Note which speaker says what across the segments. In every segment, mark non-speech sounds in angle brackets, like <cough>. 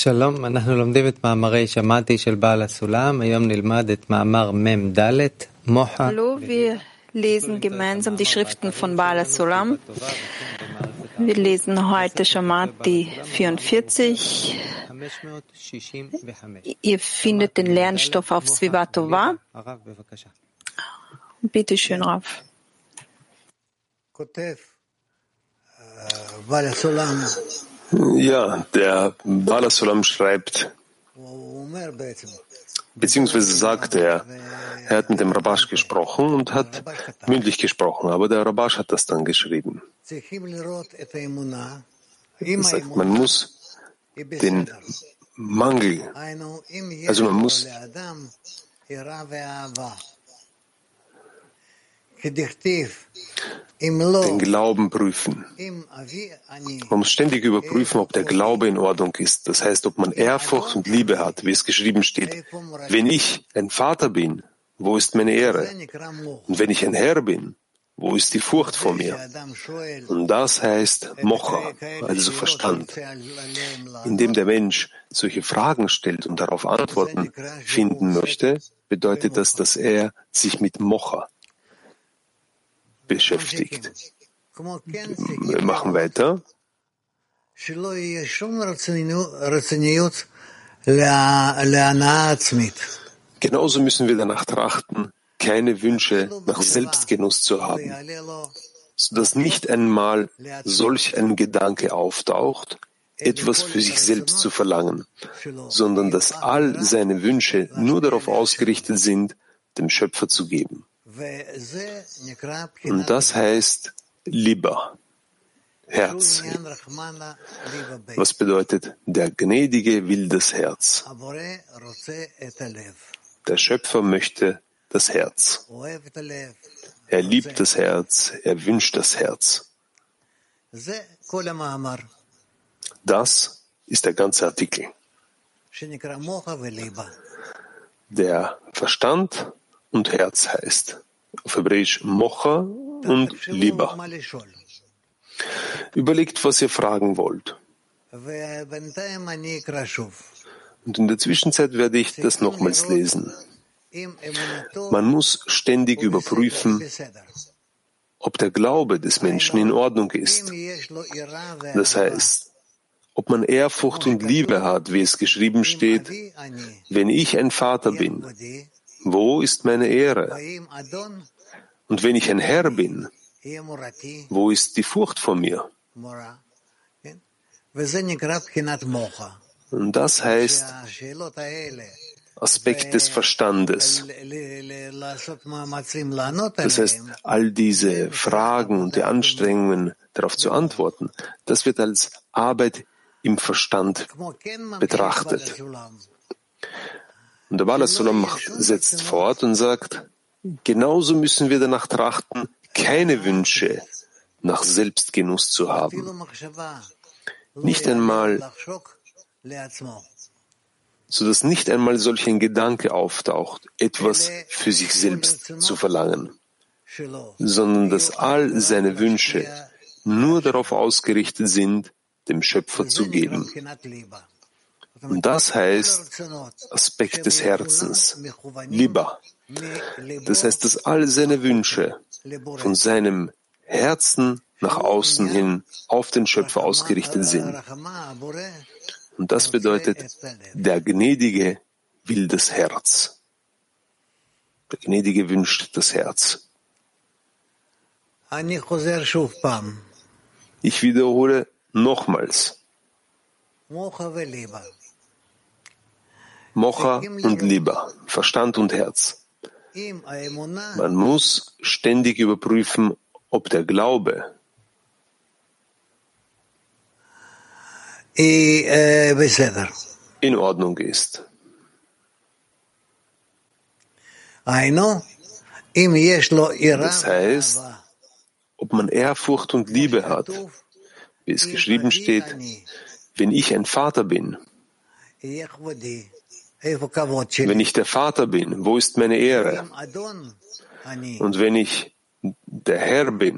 Speaker 1: שלום, אנחנו לומדים את מאמרי שמעתי של בעל הסולם. היום נלמד את מאמר מ"ד, מוחה.
Speaker 2: Hallo, wir lesen gemeinsam die Schriften von Bala Sulam. Wir lesen heute Shamati 44. Ihr findet den Lernstoff auf Svivatova. Bitte schön, Raf.
Speaker 3: Ja, der Balasulam schreibt, beziehungsweise sagt er, er hat mit dem Rabash gesprochen und hat mündlich gesprochen, aber der Rabash hat das dann geschrieben. Er sagt, man muss den Mangel, also man muss den Glauben prüfen. Man muss ständig überprüfen, ob der Glaube in Ordnung ist. Das heißt, ob man Ehrfurcht und Liebe hat, wie es geschrieben steht. Wenn ich ein Vater bin, wo ist meine Ehre? Und wenn ich ein Herr bin, wo ist die Furcht vor mir? Und das heißt Mocha, also Verstand. Indem der Mensch solche Fragen stellt und darauf Antworten finden möchte, bedeutet das, dass er sich mit Mocha beschäftigt. Wir machen weiter. Genauso müssen wir danach trachten, keine Wünsche nach Selbstgenuss zu haben, sodass nicht einmal solch ein Gedanke auftaucht, etwas für sich selbst zu verlangen, sondern dass all seine Wünsche nur darauf ausgerichtet sind, dem Schöpfer zu geben. Und das heißt Liba, Herz. Was bedeutet, der Gnädige will das Herz. Der Schöpfer möchte das Herz. Er liebt das Herz, er wünscht das Herz. Das ist der ganze Artikel. Der Verstand und Herz heißt. Auf Hebräisch Mocha und Liba. Überlegt, was ihr fragen wollt. Und in der Zwischenzeit werde ich das nochmals lesen. Man muss ständig überprüfen, ob der Glaube des Menschen in Ordnung ist. Das heißt, ob man Ehrfurcht und Liebe hat, wie es geschrieben steht, wenn ich ein Vater bin, wo ist meine Ehre? Und wenn ich ein Herr bin, wo ist die Furcht vor mir? Und das heißt Aspekt des Verstandes. Das heißt, all diese Fragen und die Anstrengungen darauf zu antworten, das wird als Arbeit im Verstand betrachtet. Und der Bala Sulam setzt fort und sagt, genauso müssen wir danach trachten, keine Wünsche nach Selbstgenuss zu haben. Nicht einmal, so dass nicht einmal solch ein Gedanke auftaucht, etwas für sich selbst zu verlangen, sondern dass all seine Wünsche nur darauf ausgerichtet sind, dem Schöpfer zu geben. Und das heißt Aspekt des Herzens, Liba. Das heißt, dass all seine Wünsche von seinem Herzen nach außen hin auf den Schöpfer ausgerichtet sind. Und das bedeutet, der Gnädige will das Herz. Der Gnädige wünscht das Herz. Ich wiederhole nochmals. Mocha und Liba, Verstand und Herz. Man muss ständig überprüfen, ob der Glaube in Ordnung ist. Das heißt, ob man Ehrfurcht und Liebe hat, wie es geschrieben steht, wenn ich ein Vater bin, wenn ich der Vater bin, wo ist meine Ehre? Und wenn ich der Herr bin,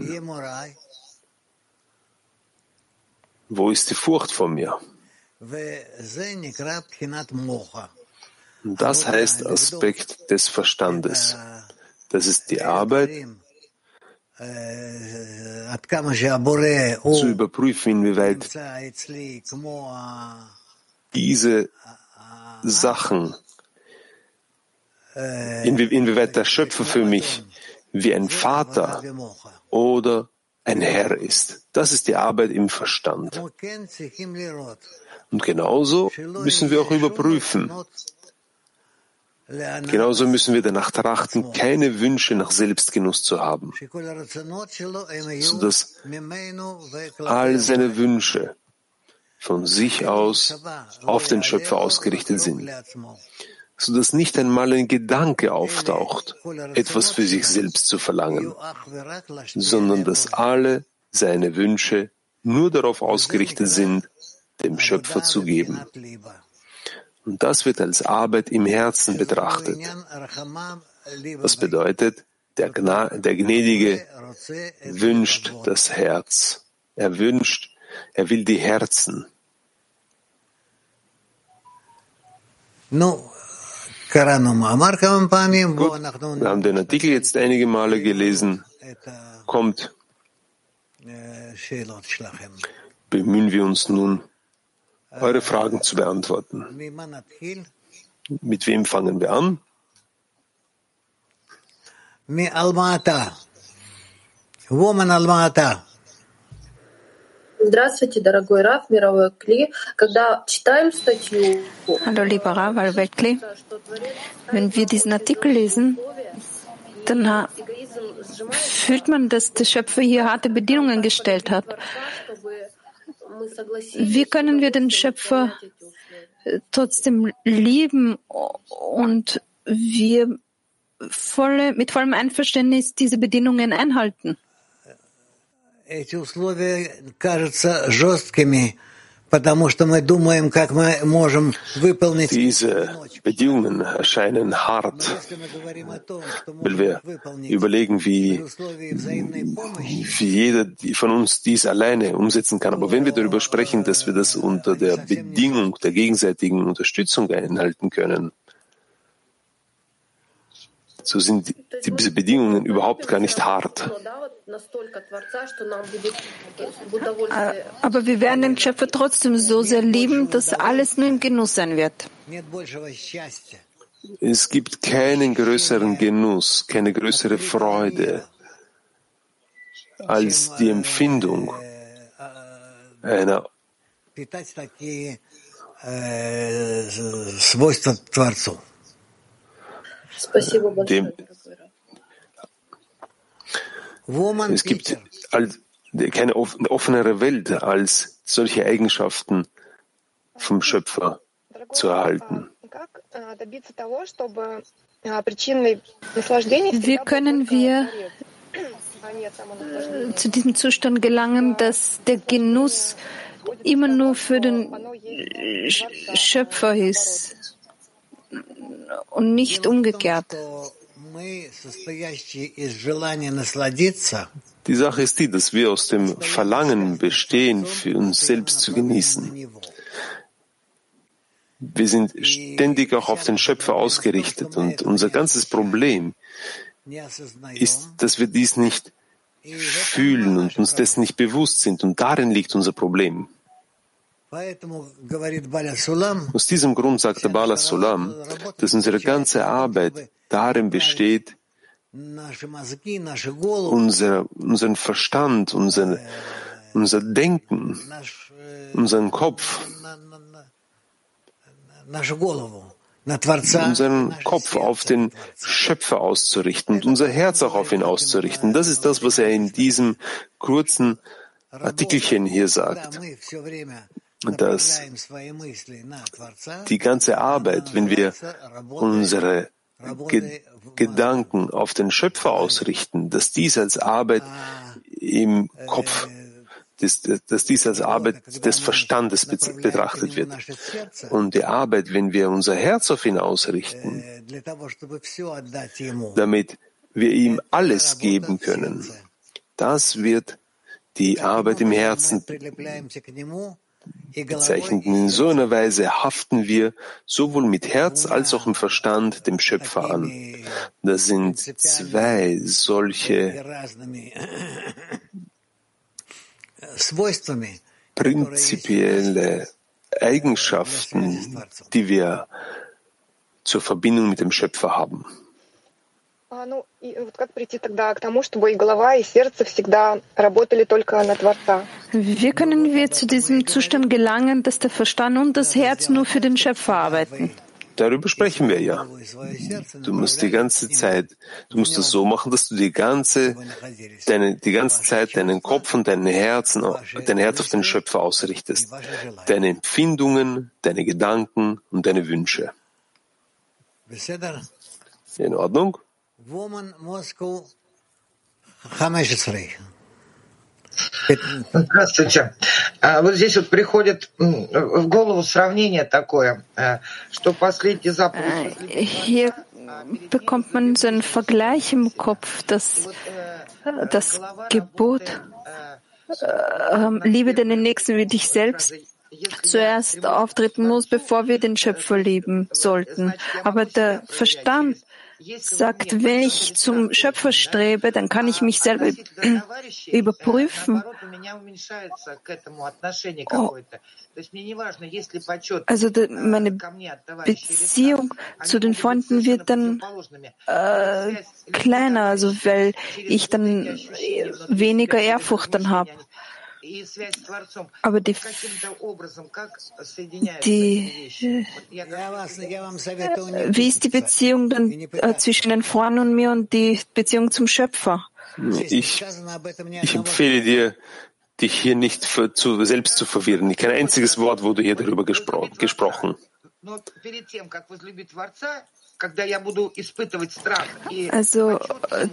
Speaker 3: wo ist die Furcht vor mir? Das heißt Aspekt des Verstandes. Das ist die Arbeit, zu überprüfen, inwieweit diese Sachen, inwie inwieweit der Schöpfer für mich wie ein Vater oder ein Herr ist. Das ist die Arbeit im Verstand. Und genauso müssen wir auch überprüfen. Genauso müssen wir danach trachten, keine Wünsche nach Selbstgenuss zu haben, sodass all seine Wünsche von sich aus auf den Schöpfer ausgerichtet sind, sodass nicht einmal ein Gedanke auftaucht, etwas für sich selbst zu verlangen, sondern dass alle seine Wünsche nur darauf ausgerichtet sind, dem Schöpfer zu geben. Und das wird als Arbeit im Herzen betrachtet. Was bedeutet, der, Gna der Gnädige wünscht das Herz. Er wünscht, er will die Herzen.
Speaker 4: Gut,
Speaker 3: wir haben den Artikel jetzt einige Male gelesen. Kommt, bemühen wir uns nun, eure Fragen zu beantworten. Mit wem fangen wir an?
Speaker 4: Woman Almata.
Speaker 5: Здравствуйте, дорогой Раф, мировой Кли. Когда читаем статью,
Speaker 2: Hallo, lieber Rav Al-Welkli. Wenn wir diesen Artikel lesen, dann fühlt man, dass der Schöpfer hier harte Bedingungen gestellt hat. Wie können wir den Schöpfer äh, trotzdem lieben und wir volle, mit vollem Einverständnis diese Bedingungen einhalten?
Speaker 4: Эти условия кажутся жесткими, потому что мы думаем, как мы можем выполнить.
Speaker 3: Diese Bedingungen erscheinen hart, weil wir überlegen, wie, wie jeder von uns dies alleine umsetzen kann. Aber wenn wir darüber sprechen, dass wir das unter der Bedingung der gegenseitigen Unterstützung einhalten können, so sind diese Bedingungen überhaupt gar nicht hart.
Speaker 2: Aber wir werden den Schöpfer trotzdem so sehr lieben, dass alles nur im Genuss sein wird.
Speaker 3: Es gibt keinen größeren Genuss, keine größere Freude als die Empfindung einer dem, es gibt keine offenere Welt, als solche Eigenschaften vom Schöpfer zu erhalten.
Speaker 2: Wie können wir <clears throat> zu diesem Zustand gelangen, dass der Genuss immer nur für den Schöpfer ist und nicht umgekehrt?
Speaker 3: Die Sache ist die, dass wir aus dem Verlangen bestehen, für uns selbst zu genießen. Wir sind ständig auch auf den Schöpfer ausgerichtet und unser ganzes Problem ist, dass wir dies nicht fühlen und uns dessen nicht bewusst sind und darin liegt unser Problem. Aus diesem Grund sagte Bala Sulam, dass unsere ganze Arbeit darin besteht, unser, unseren Verstand, unser, unser Denken, unseren Kopf, unseren Kopf auf den Schöpfer auszurichten und unser Herz auch auf ihn auszurichten. Das ist das, was er in diesem kurzen Artikelchen hier sagt. Dass die ganze Arbeit, wenn wir unsere Ge Gedanken auf den Schöpfer ausrichten, dass dies als Arbeit im Kopf, dass, dass dies als Arbeit des Verstandes betrachtet wird. Und die Arbeit, wenn wir unser Herz auf ihn ausrichten, damit wir ihm alles geben können, das wird die Arbeit im Herzen bezeichnet. In so einer Weise haften wir sowohl mit Herz als auch im Verstand dem Schöpfer an. Das sind zwei solche prinzipielle Eigenschaften, die wir zur Verbindung mit dem Schöpfer haben.
Speaker 6: Ну, и вот как прийти тогда к тому, чтобы и голова, и сердце всегда работали только на Творца?
Speaker 2: Wie können wir zu diesem Zustand gelangen, dass der Verstand und das Herz nur für den Schöpfer arbeiten?
Speaker 3: Darüber sprechen wir ja. Du musst die ganze Zeit, du musst das so machen, dass du die ganze, deine, die ganze Zeit deinen Kopf und dein Herzen, dein Herz auf den Schöpfer ausrichtest. Deine Empfindungen, deine Gedanken und deine Wünsche. In Ordnung?
Speaker 4: Woman Moscow 15.
Speaker 7: Здравствуйте. Вот здесь вот приходит в голову сравнение такое, что последний заповедь...
Speaker 2: Hier bekommt man so einen Vergleich im Kopf, dass das Gebot, äh, liebe deinen Nächsten wie dich selbst, zuerst auftreten muss, bevor wir den Schöpfer lieben sollten. Aber der Verstand sagt, wenn ich zum Schöpfer strebe, dann kann ich mich selber <clears throat> überprüfen. Oh. Also meine Beziehung zu den Freunden wird dann äh, kleiner, also weil ich dann weniger Ehrfurcht dann habe. Aber die, die, wie ist die Beziehung dann äh, zwischen den Freunden und mir und die Beziehung zum Schöpfer?
Speaker 3: Ich, ich empfehle dir, dich hier nicht für, zu, selbst zu verwirren. Kein einziges Wort wurde hier darüber gespro gesprochen.
Speaker 2: Also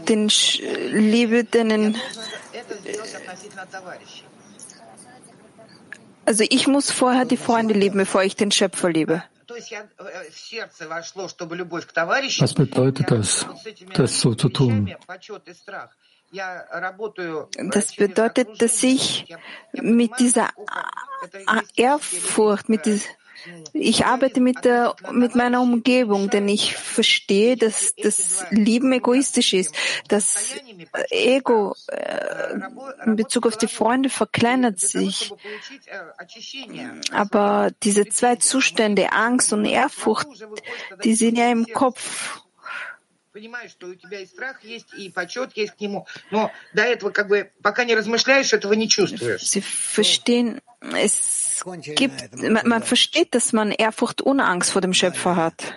Speaker 2: den Liebe, denen also ich muss vorher die Freunde lieben, bevor ich den Schöpfer liebe.
Speaker 8: Was bedeutet das, das so zu tun?
Speaker 2: Das bedeutet, dass ich mit dieser Ehrfurcht, mit dieser ich arbeite mit, der, mit meiner Umgebung, denn ich verstehe, dass das Lieben egoistisch ist. Das Ego äh, in Bezug auf die Freunde verkleinert sich. Aber diese zwei Zustände, Angst und Ehrfurcht, die sind ja im Kopf.
Speaker 7: Понимаешь, что у тебя и страх есть, и почет есть к нему, но до этого, как бы, пока не размышляешь, этого не чувствуешь.
Speaker 2: Sie verstehen, es gibt, man, man versteht, dass man Ehrfurcht ohne Angst vor dem Schöpfer hat.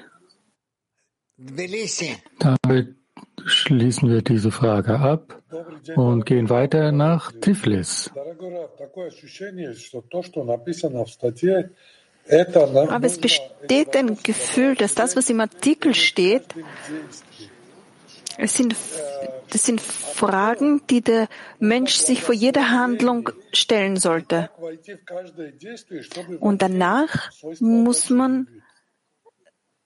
Speaker 8: Damit schließen wir diese Frage ab und gehen weiter nach Tiflis.
Speaker 2: Aber es besteht ein Gefühl, dass das, was im Artikel steht, es sind, das sind Fragen, die der Mensch sich vor jeder Handlung stellen sollte. Und danach muss man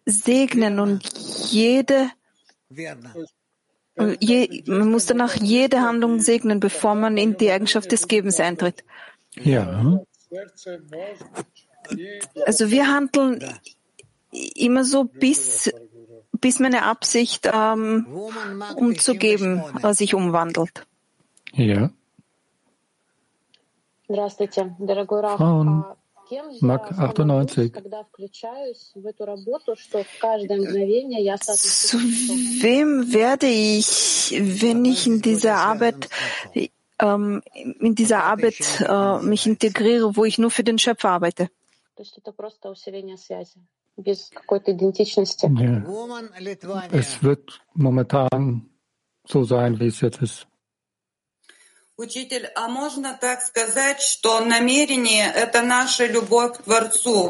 Speaker 2: segnen und jede, je, man muss danach jede Handlung segnen, bevor man in die Eigenschaft des Gebens eintritt.
Speaker 8: Ja.
Speaker 2: Also wir handeln immer so, bis, bis meine Absicht ähm, umzugeben äh, sich umwandelt.
Speaker 8: Ja. Frauen, Mark 98.
Speaker 2: Zu wem werde ich, wenn ich in dieser Arbeit ähm, in dieser Arbeit äh, mich integriere, wo ich nur für den Schöpfer arbeite?
Speaker 8: Ja. Es wird momentan so sein, wie es jetzt ist.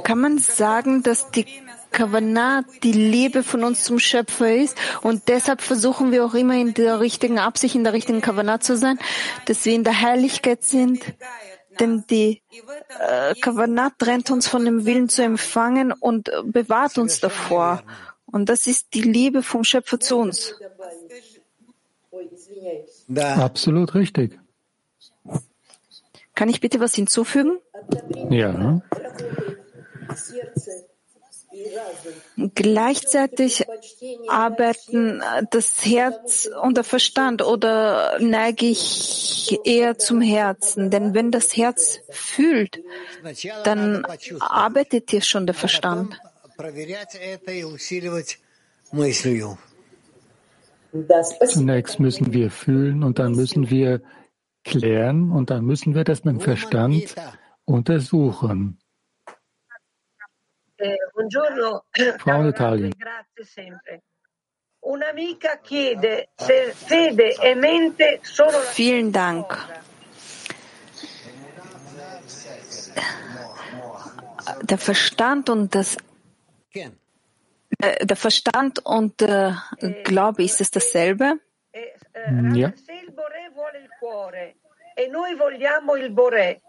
Speaker 2: Kann man sagen, dass die Kavanah die Liebe von uns zum Schöpfer ist und deshalb versuchen wir auch immer in der richtigen Absicht, in der richtigen Kavanah zu sein, dass wir in der Heiligkeit sind, denn die äh, Kavanah trennt uns von dem Willen zu empfangen und bewahrt uns davor. Und das ist die Liebe vom Schöpfer zu uns.
Speaker 8: Absolut richtig.
Speaker 2: Kann ich bitte was hinzufügen?
Speaker 8: Ja.
Speaker 2: Gleichzeitig arbeiten das Herz und der Verstand oder neige ich eher zum Herzen? Denn wenn das Herz fühlt, dann arbeitet hier schon der Verstand.
Speaker 8: Zunächst müssen wir fühlen und dann müssen wir klären und dann müssen wir das mit dem Verstand untersuchen.
Speaker 9: Eh, buongiorno, grazie sempre. Un'amica chiede se fede e mente sono la
Speaker 2: Vielen Dank. Der Verstand und das äh, der Verstand und der Glaube, ist es dasselbe?
Speaker 8: Ja.
Speaker 9: Se il Boré vuole il cuore e noi vogliamo il Boré,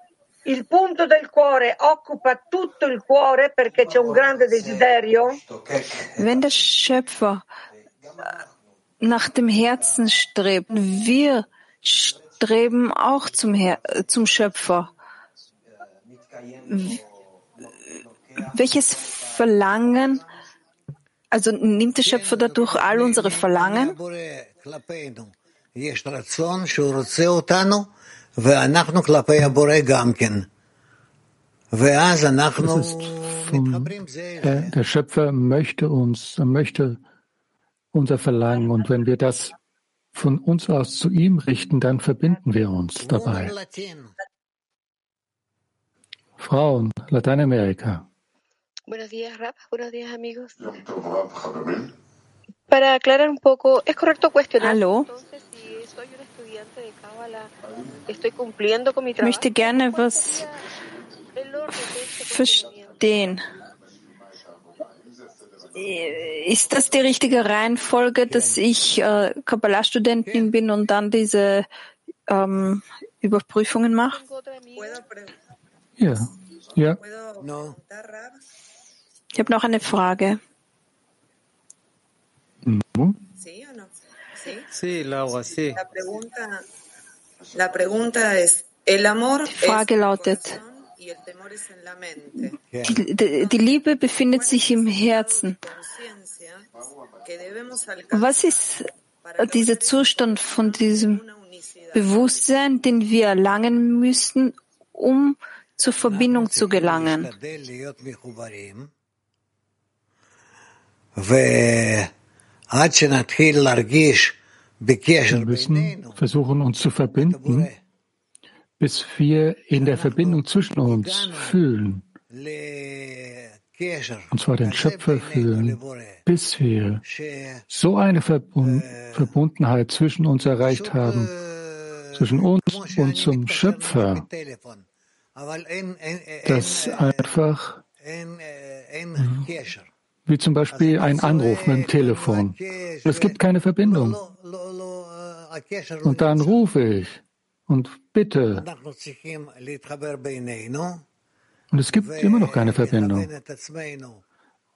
Speaker 9: il punto del cuore occupa tutto il cuore perché c'è un grande desiderio?
Speaker 2: Wenn der Schöpfer äh, nach dem Herzen strebt, wir streben auch zum, Her äh, zum Schöpfer. Welches Verlangen, also nimmt der Schöpfer dadurch all unsere Verlangen?
Speaker 8: Das ist vom, der, der Schöpfer möchte uns, möchte unser Verlangen. Und wenn wir das von uns aus zu ihm richten, dann verbinden wir uns dabei. Frauen, Lateinamerika.
Speaker 2: Hallo ich möchte gerne was verstehen. Ist das die richtige Reihenfolge, dass ich äh, Kabbalah-Studentin bin und dann diese ähm, Überprüfungen mache?
Speaker 8: Ja, ja.
Speaker 2: Ich habe noch eine Frage.
Speaker 8: Mhm.
Speaker 10: ¿Sí o no? ¿Sí?
Speaker 1: Laura, sí.
Speaker 10: La pregunta, la pregunta es, el amor
Speaker 2: Die Frage
Speaker 10: es
Speaker 2: lautet,
Speaker 10: el corazón y el temor es en la mente.
Speaker 2: die, die, die Liebe befindet sich im Herzen. Was ist dieser Zustand von diesem. Bewusstsein, den wir erlangen müssen, um zur Verbindung zu gelangen?
Speaker 8: Wir müssen versuchen, uns zu verbinden, bis wir in der Verbindung zwischen uns fühlen. Und zwar den Schöpfer fühlen, bis wir so eine Verbund Verbundenheit zwischen uns erreicht haben, zwischen uns und zum Schöpfer, dass einfach wie zum Beispiel ein Anruf mit dem Telefon. Es gibt keine Verbindung. Und dann rufe ich und bitte. Und es gibt immer noch keine Verbindung.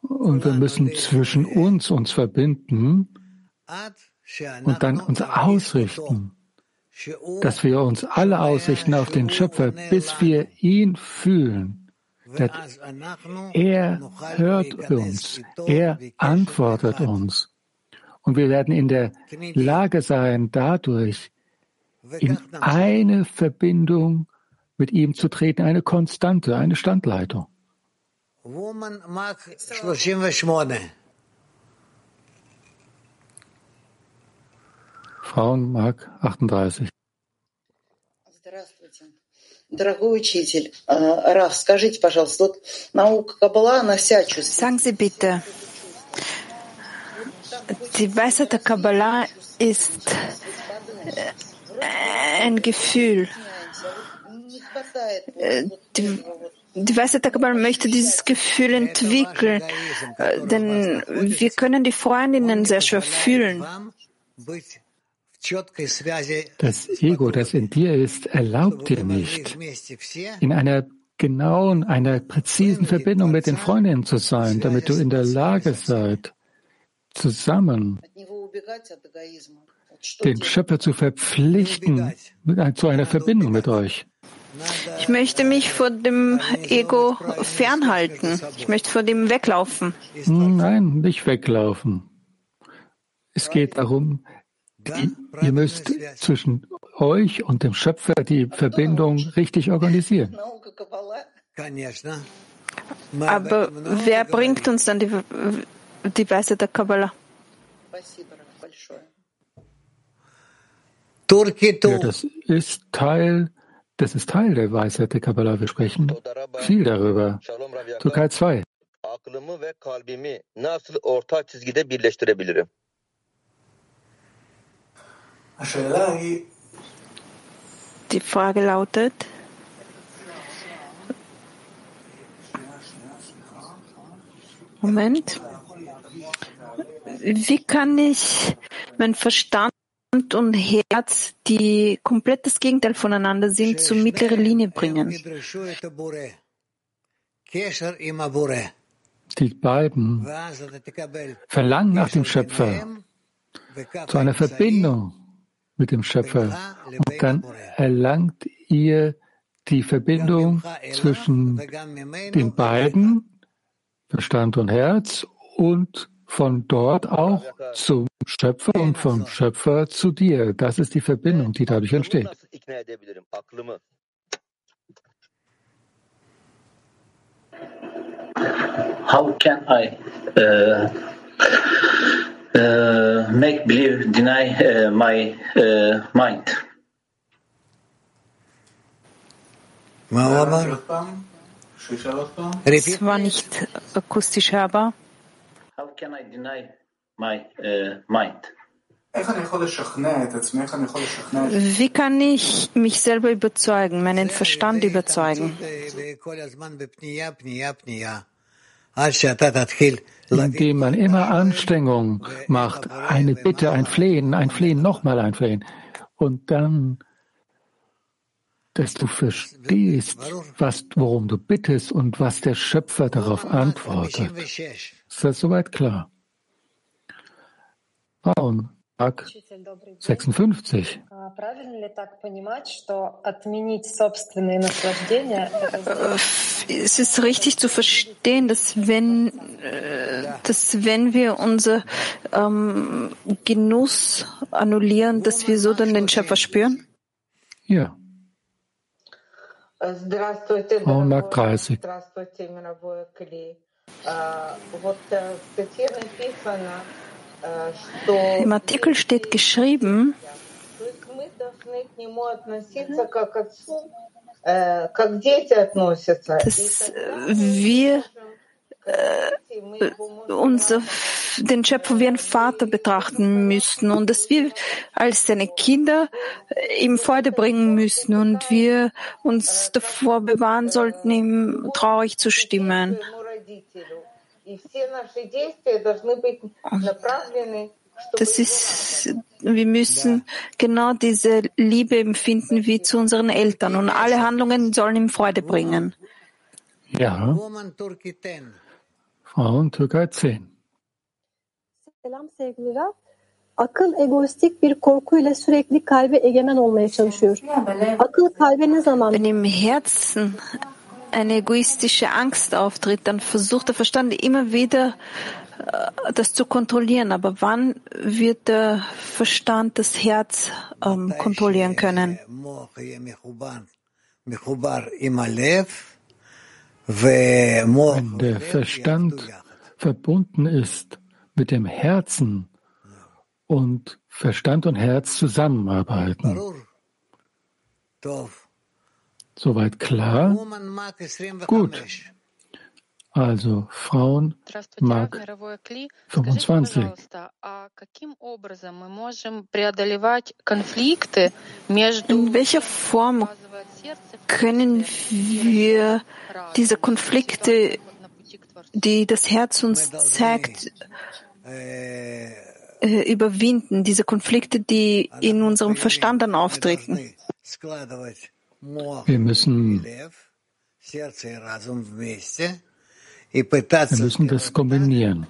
Speaker 8: Und wir müssen zwischen uns uns verbinden und dann uns ausrichten, dass wir uns alle ausrichten auf den Schöpfer, bis wir ihn fühlen. Er hört uns, er antwortet uns. Und wir werden in der Lage sein, dadurch in eine Verbindung mit ihm zu treten, eine Konstante, eine Standleitung.
Speaker 4: Woman Mark 38.
Speaker 11: Frauen Mark 38.
Speaker 2: Sagen Sie bitte, die Weisheit der Kabbalah ist ein Gefühl. Die, die Weisheit der Kabbalah möchte dieses Gefühl entwickeln, denn wir können die Freundinnen sehr schwer fühlen.
Speaker 8: Das Ego, das in dir ist, erlaubt dir nicht, in einer genauen, einer präzisen Verbindung mit den Freundinnen zu sein, damit du in der Lage seid, zusammen den Schöpfer zu verpflichten zu einer Verbindung mit euch.
Speaker 2: Ich möchte mich vor dem Ego fernhalten. Ich möchte vor dem weglaufen.
Speaker 8: Nein, nicht weglaufen. Es geht darum, ihr müsst zwischen euch und dem Schöpfer die Verbindung richtig organisieren.
Speaker 2: Aber wer bringt uns dann die, die Weisheit der Kabbalah?
Speaker 8: Ja, das ist Teil, das ist Teil der Weisheit der Kabbalah. Wir sprechen viel darüber. Türkei 2.
Speaker 2: Die Frage lautet, Moment. Wie kann ich mein Verstand und Herz, die komplett das Gegenteil voneinander sind, zur mittleren Linie bringen?
Speaker 8: Die beiden verlangen nach dem Schöpfer, zu einer Verbindung mit dem Schöpfer. Und dann erlangt ihr die Verbindung zwischen den beiden, Verstand und Herz, und von dort auch zum Schöpfer und vom Schöpfer zu dir. Das ist die Verbindung, die dadurch entsteht.
Speaker 12: How can I uh, uh, make believe deny uh, my uh, mind?
Speaker 2: Es war nicht akustisch hörbar.
Speaker 12: How can I deny my uh, mind?
Speaker 2: Wie kann ich mich selber überzeugen, meinen Verstand überzeugen?
Speaker 8: Indem man immer Anstrengung macht, eine Bitte, ein Flehen, ein Flehen, nochmal ein Flehen. Und dann, dass du verstehst, was, worum du bittest und was der Schöpfer darauf antwortet. Ist das soweit klar? Frauen, Tag 56.
Speaker 2: Es ist richtig zu verstehen, dass wenn, äh, dass wenn wir unser ähm, Genuss annullieren, dass wir so dann den Schöpfer spüren?
Speaker 8: Ja. Frauen Mark 30.
Speaker 2: Im Artikel steht geschrieben, dass wir äh, unser, den Schöpfer wie ein Vater betrachten müssten und dass wir als seine Kinder ihm Freude bringen müssen und wir uns davor bewahren sollten, ihm traurig zu stimmen. Das ist, wir müssen genau diese Liebe empfinden wie zu unseren Eltern und alle Handlungen sollen ihm Freude bringen.
Speaker 8: Ja. Frauen Türkei 10.
Speaker 13: Selam sevgili Rab. Akıl egoistik bir korkuyla sürekli kalbe egemen olmaya çalışıyor. Akıl kalbe ne zaman?
Speaker 2: Wenn im Herzen eine egoistische Angst auftritt, dann versucht der Verstand immer wieder, äh, das zu kontrollieren. Aber wann wird der Verstand das Herz ähm, kontrollieren können?
Speaker 8: Wenn der Verstand verbunden ist mit dem Herzen und Verstand und Herz zusammenarbeiten. Soweit klar? Gut. Also Frauen Mark 25.
Speaker 2: In welcher Form können wir diese Konflikte, die das Herz uns zeigt, äh, überwinden, diese Konflikte, die in unserem Verstand dann auftreten?
Speaker 8: Wir müssen, wir müssen das kombinieren.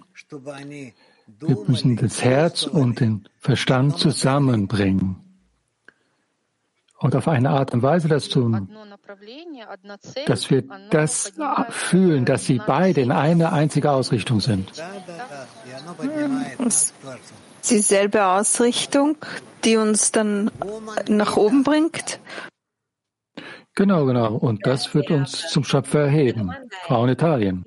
Speaker 8: Wir müssen das Herz und den Verstand zusammenbringen. und auf eine Art und Weise das tun, dass wir das fühlen, dass sie beide in eine einzige Ausrichtung sind.
Speaker 2: Dieselbe Ausrichtung, die uns dann nach oben bringt.
Speaker 8: Genau, genau. Und das wird uns zum Schöpfer erheben. Frau in Italien.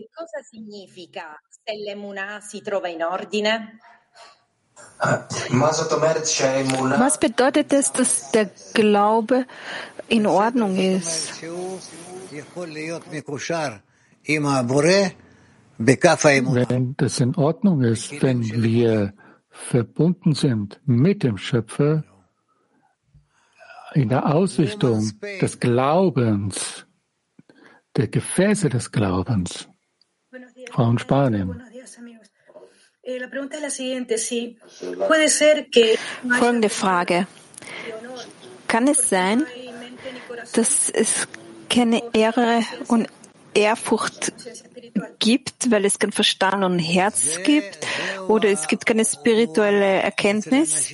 Speaker 2: Was bedeutet es, dass der Glaube in Ordnung ist?
Speaker 8: Wenn das in Ordnung ist, wenn wir verbunden sind mit dem Schöpfer in der Ausrichtung des Glaubens, der Gefäße des Glaubens. Frau in Spanien.
Speaker 2: Folgende Frage. Kann es sein, dass es keine Ehre und Ehrfurcht gibt, weil es kein Verstand und Herz gibt, oder es gibt keine spirituelle Erkenntnis?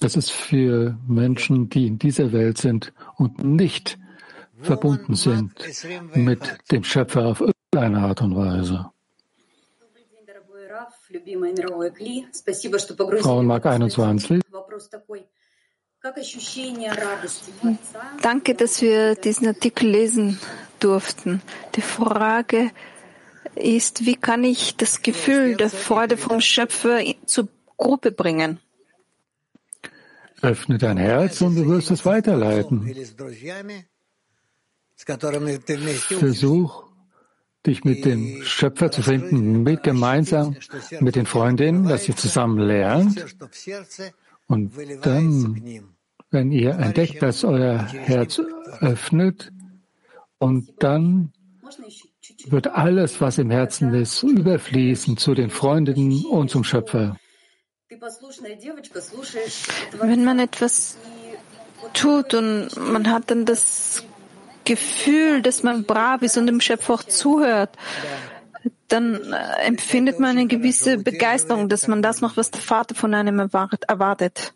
Speaker 8: Das ist für Menschen, die in dieser Welt sind und nicht verbunden sind mit dem Schöpfer auf irgendeine Art und Weise. Frauenmark 21.
Speaker 2: Danke, dass wir diesen Artikel lesen durften. Die Frage ist, wie kann ich das Gefühl der Freude vom Schöpfer zur Gruppe bringen?
Speaker 8: Öffne dein Herz und du wirst es weiterleiten. Versuch, dich mit dem Schöpfer zu finden, mit gemeinsam mit den Freundinnen, dass ihr zusammen lernt. Und dann, wenn ihr entdeckt, dass euer Herz öffnet, und dann wird alles, was im Herzen ist, überfließen zu den Freundinnen und zum Schöpfer.
Speaker 2: Wenn man etwas tut und man hat dann das Gefühl, dass man brav ist und dem Schöpfer auch zuhört, dann äh, empfindet man eine gewisse Begeisterung, dass man das macht, was der Vater von einem erwartet.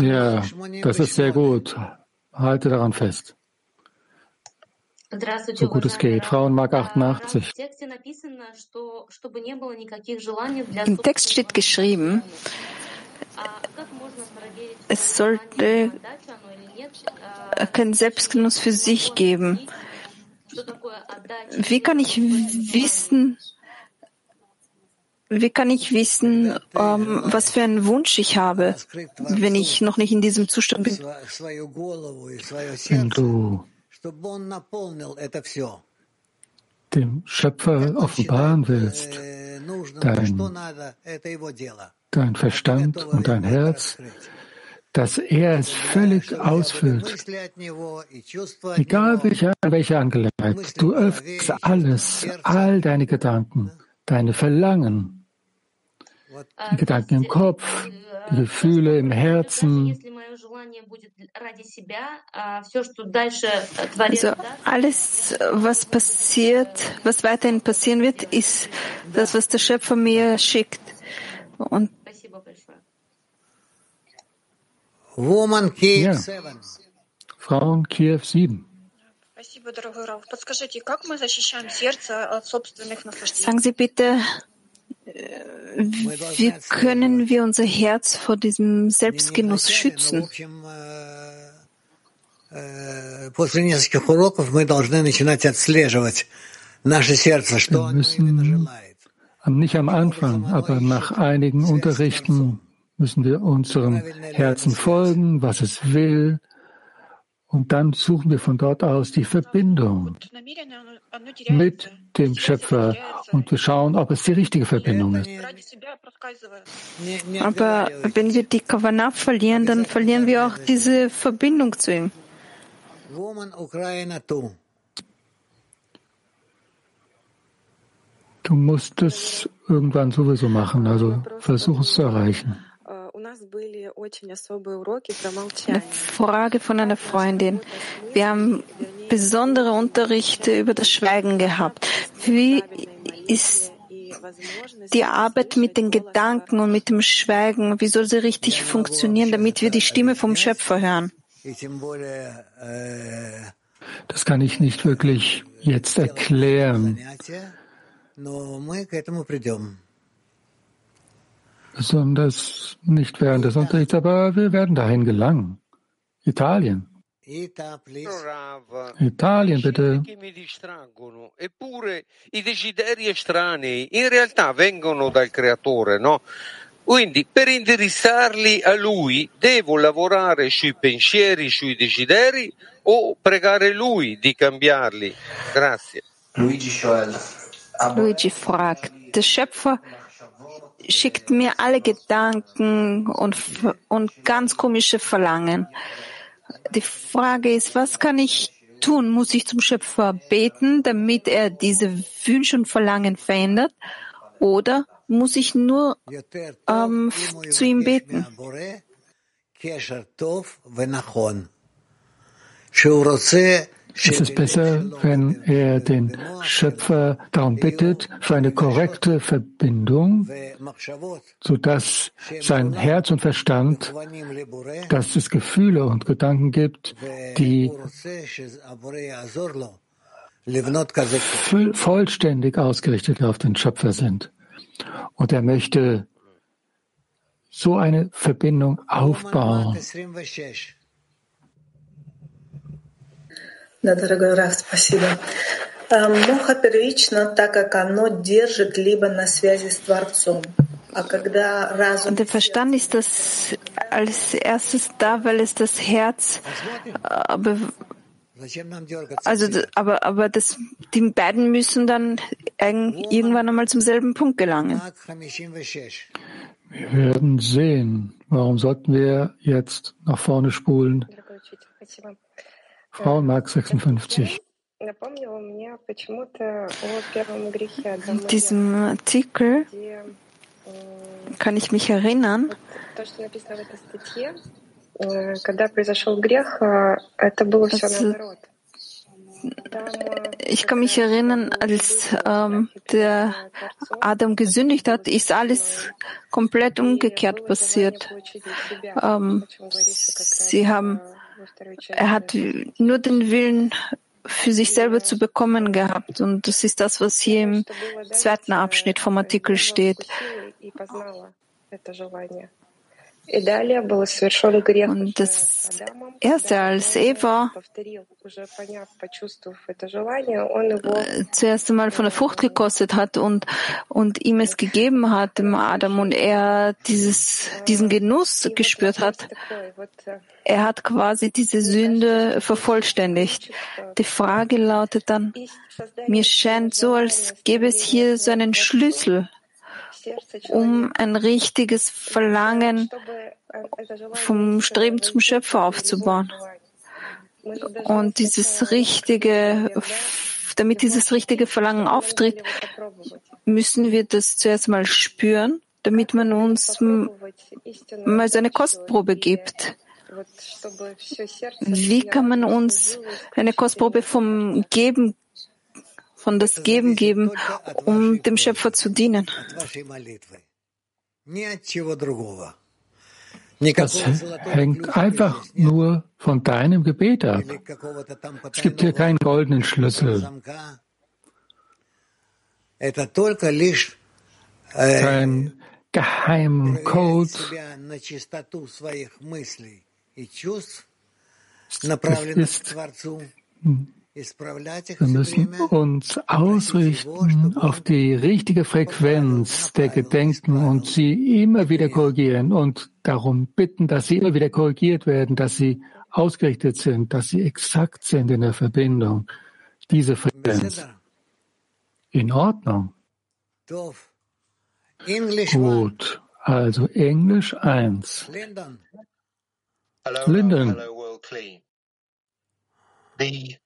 Speaker 8: Ja, das ist sehr gut. Halte daran fest. So gut es geht. Frauenmark 88.
Speaker 2: Im Text steht geschrieben, es sollte keinen Selbstgenuss für sich geben. Wie kann ich wissen, wie kann ich wissen, ähm, was für einen Wunsch ich habe, wenn ich noch nicht in diesem Zustand bin?
Speaker 8: Wenn du dem Schöpfer offenbaren willst, dein, dein Verstand und dein Herz, dass er es völlig ausfüllt. Egal welche, welche Angelegenheit, du öffnest alles, all deine Gedanken, deine Verlangen, die Gedanken im Kopf, die Gefühle im Herzen.
Speaker 2: Also alles, was passiert, was weiterhin passieren wird, ist das, was der Schöpfer mir schickt. Und
Speaker 8: Woman Kiew ja. Frauen Kiew 7.
Speaker 2: Sagen Sie bitte, wie können wir unser Herz vor diesem Selbstgenuss schützen?
Speaker 4: Wir müssen
Speaker 8: nicht am Anfang, aber nach einigen Unterrichten müssen wir unserem Herzen folgen, was es will, und dann suchen wir von dort aus die Verbindung mit dem Schöpfer und wir schauen, ob es die richtige Verbindung ist.
Speaker 2: Aber wenn wir die Kavanah verlieren, dann verlieren wir auch diese Verbindung zu ihm.
Speaker 8: Du musst es irgendwann sowieso machen, also versuch es zu erreichen.
Speaker 2: Eine Frage von einer Freundin. Wir haben besondere Unterrichte über das Schweigen gehabt. Wie ist die Arbeit mit den Gedanken und mit dem Schweigen, wie soll sie richtig funktionieren, damit wir die Stimme vom Schöpfer hören?
Speaker 8: Das kann ich nicht wirklich jetzt erklären. Besonders nicht während des Unterrichts, aber wir werden dahin gelangen. Italien. Italien, bitte.
Speaker 14: Eppure i desideri estranei in realtà vengono dal creatore, no? Quindi per indirizzarli a lui devo lavorare sui pensieri, sui desideri o pregare lui di cambiarli? Grazie.
Speaker 2: Luigi fragt, der Schöpfer schickt mir alle Gedanken und, und ganz komische Verlangen. Die Frage ist, was kann ich tun? Muss ich zum Schöpfer beten, damit er diese Wünsche und Verlangen verändert? Oder muss ich nur ähm, zu ihm beten?
Speaker 8: Es ist besser, wenn er den Schöpfer darum bittet für eine korrekte Verbindung, sodass sein Herz und Verstand, dass es Gefühle und Gedanken gibt, die vollständig ausgerichtet auf den Schöpfer sind. Und er möchte so eine Verbindung aufbauen.
Speaker 15: Да, дорогой Раф, спасибо. Моха первично, так как оно держит либо на связи с Творцом.
Speaker 2: Und der Verstand ist das als erstes da, weil es das Herz, aber, also, aber, aber das, die beiden müssen dann irgendwann einmal zum selben Punkt gelangen.
Speaker 8: Wir werden sehen. Warum sollten wir jetzt nach vorne spulen? Frauenmark 56.
Speaker 2: In diesem Artikel kann ich mich erinnern, also, ich kann mich erinnern, als ähm, der Adam gesündigt hat, ist alles komplett umgekehrt passiert. Ähm, sie haben er hat nur den Willen, für sich selber zu bekommen gehabt. Und das ist das, was hier im zweiten Abschnitt vom Artikel steht. Und das erste, als Eva äh, zuerst einmal von der Frucht gekostet hat und, und ihm es gegeben hat, dem Adam, und er dieses, diesen Genuss gespürt hat, er hat quasi diese Sünde vervollständigt. Die Frage lautet dann, mir scheint so, als gäbe es hier so einen Schlüssel um ein richtiges Verlangen vom Streben zum Schöpfer aufzubauen. Und dieses richtige, damit dieses richtige Verlangen auftritt, müssen wir das zuerst mal spüren, damit man uns mal so eine Kostprobe gibt. Wie kann man uns eine Kostprobe vom Geben von das Geben geben, um dem Schöpfer zu dienen.
Speaker 8: Das hängt einfach nur von deinem Gebet ab. Es gibt hier keinen goldenen Schlüssel. Kein geheimen Code. Das ist wir müssen uns ausrichten auf die richtige Frequenz der Gedenken und sie immer wieder korrigieren und darum bitten, dass sie immer wieder korrigiert werden, dass sie ausgerichtet sind, dass sie exakt sind in der Verbindung. Diese Frequenz. In Ordnung. Gut. Also Englisch 1. Linden.
Speaker 16: The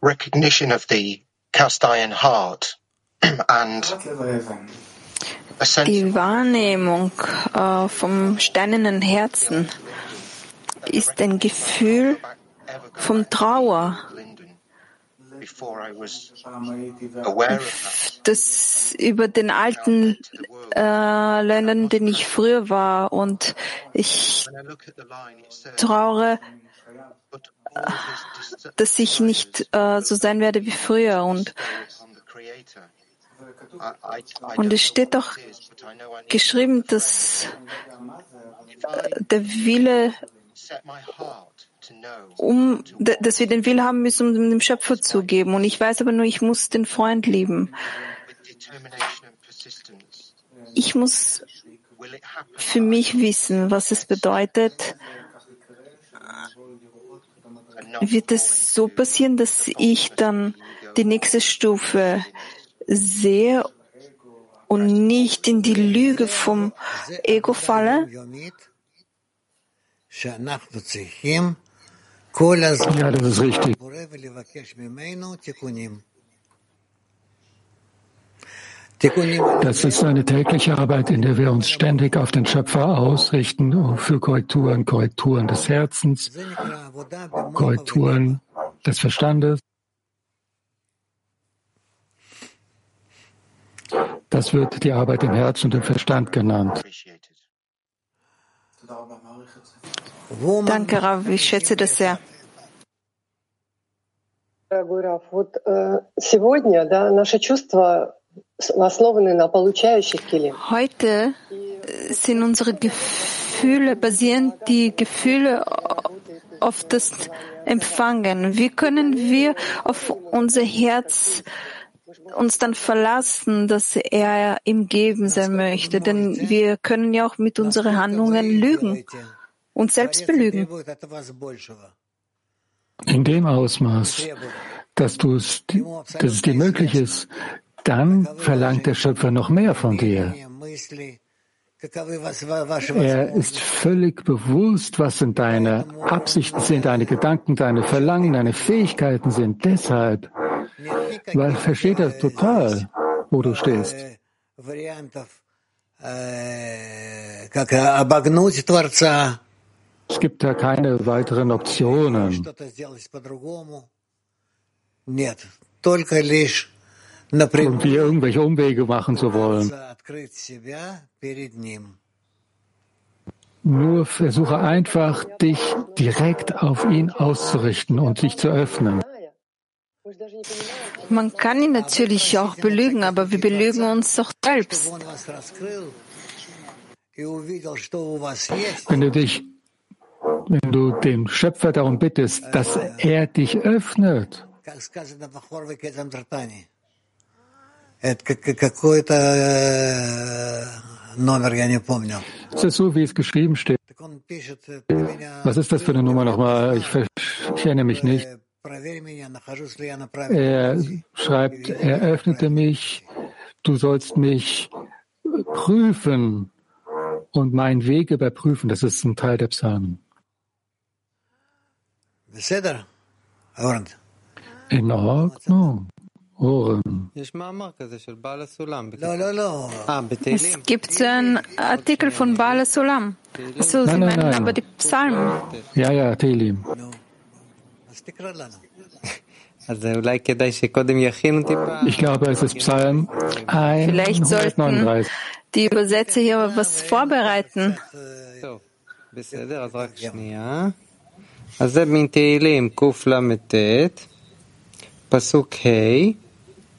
Speaker 16: recognition of the cast iron heart <clears throat> and
Speaker 2: die Wahrnehmung äh, vom steinernen Herzen ist ein Gefühl von Trauer. das über den alten äh, Ländern, den ich früher war, und ich traure, dass ich nicht äh, so sein werde wie früher. Und, und es steht doch geschrieben, dass der Wille um, dass wir den Willen haben müssen, um dem Schöpfer zu geben. Und ich weiß aber nur, ich muss den Freund lieben. Ich muss für mich wissen, was es bedeutet. Wird es so passieren, dass ich dann die nächste Stufe sehe und nicht in die Lüge vom Ego falle?
Speaker 8: Ja, das ist richtig. Das ist eine tägliche Arbeit, in der wir uns ständig auf den Schöpfer ausrichten für Korrekturen, Korrekturen des Herzens, Korrekturen des Verstandes. Das wird die Arbeit im Herz und im Verstand genannt.
Speaker 2: Danke, Rav, ich schätze das sehr. Heute sind unsere Gefühle, basieren die Gefühle auf das Empfangen. Wie können wir auf unser Herz uns dann verlassen, dass er im Geben sein möchte? Denn wir können ja auch mit unseren Handlungen lügen uns selbst belügen.
Speaker 8: In dem Ausmaß, dass, du es, dass es dir möglich ist, dann verlangt der Schöpfer noch mehr von dir. Er ist völlig bewusst, was sind deine Absichten sind, deine Gedanken, deine Verlangen, deine Fähigkeiten sind. Deshalb, weil versteht er total, wo du stehst. Es gibt da keine weiteren Optionen. Irgendwie irgendwelche Umwege machen zu wollen. Nur versuche einfach, dich direkt auf ihn auszurichten und dich zu öffnen.
Speaker 2: Man kann ihn natürlich auch belügen, aber wir belügen uns doch selbst.
Speaker 8: Wenn du dich wenn du den Schöpfer darum bittest, dass er dich öffnet. Es ist so, wie es geschrieben steht. Was ist das für eine Nummer nochmal? Ich, ich erinnere mich nicht. Er schreibt, er öffnete mich, du sollst mich prüfen und meinen Weg überprüfen. Das ist ein Teil der Psalmen. In Ordnung. Oren.
Speaker 2: Es gibt einen Artikel von Bala Sulam. So, Sie meinen aber die Psalmen.
Speaker 8: Ja, ja, Telim. <laughs> Ich glaube, es ist Psalm 139.
Speaker 2: Vielleicht sollten die Übersetzer hier was vorbereiten.
Speaker 1: אז זה מתהילים קל"ט, פסוק ה',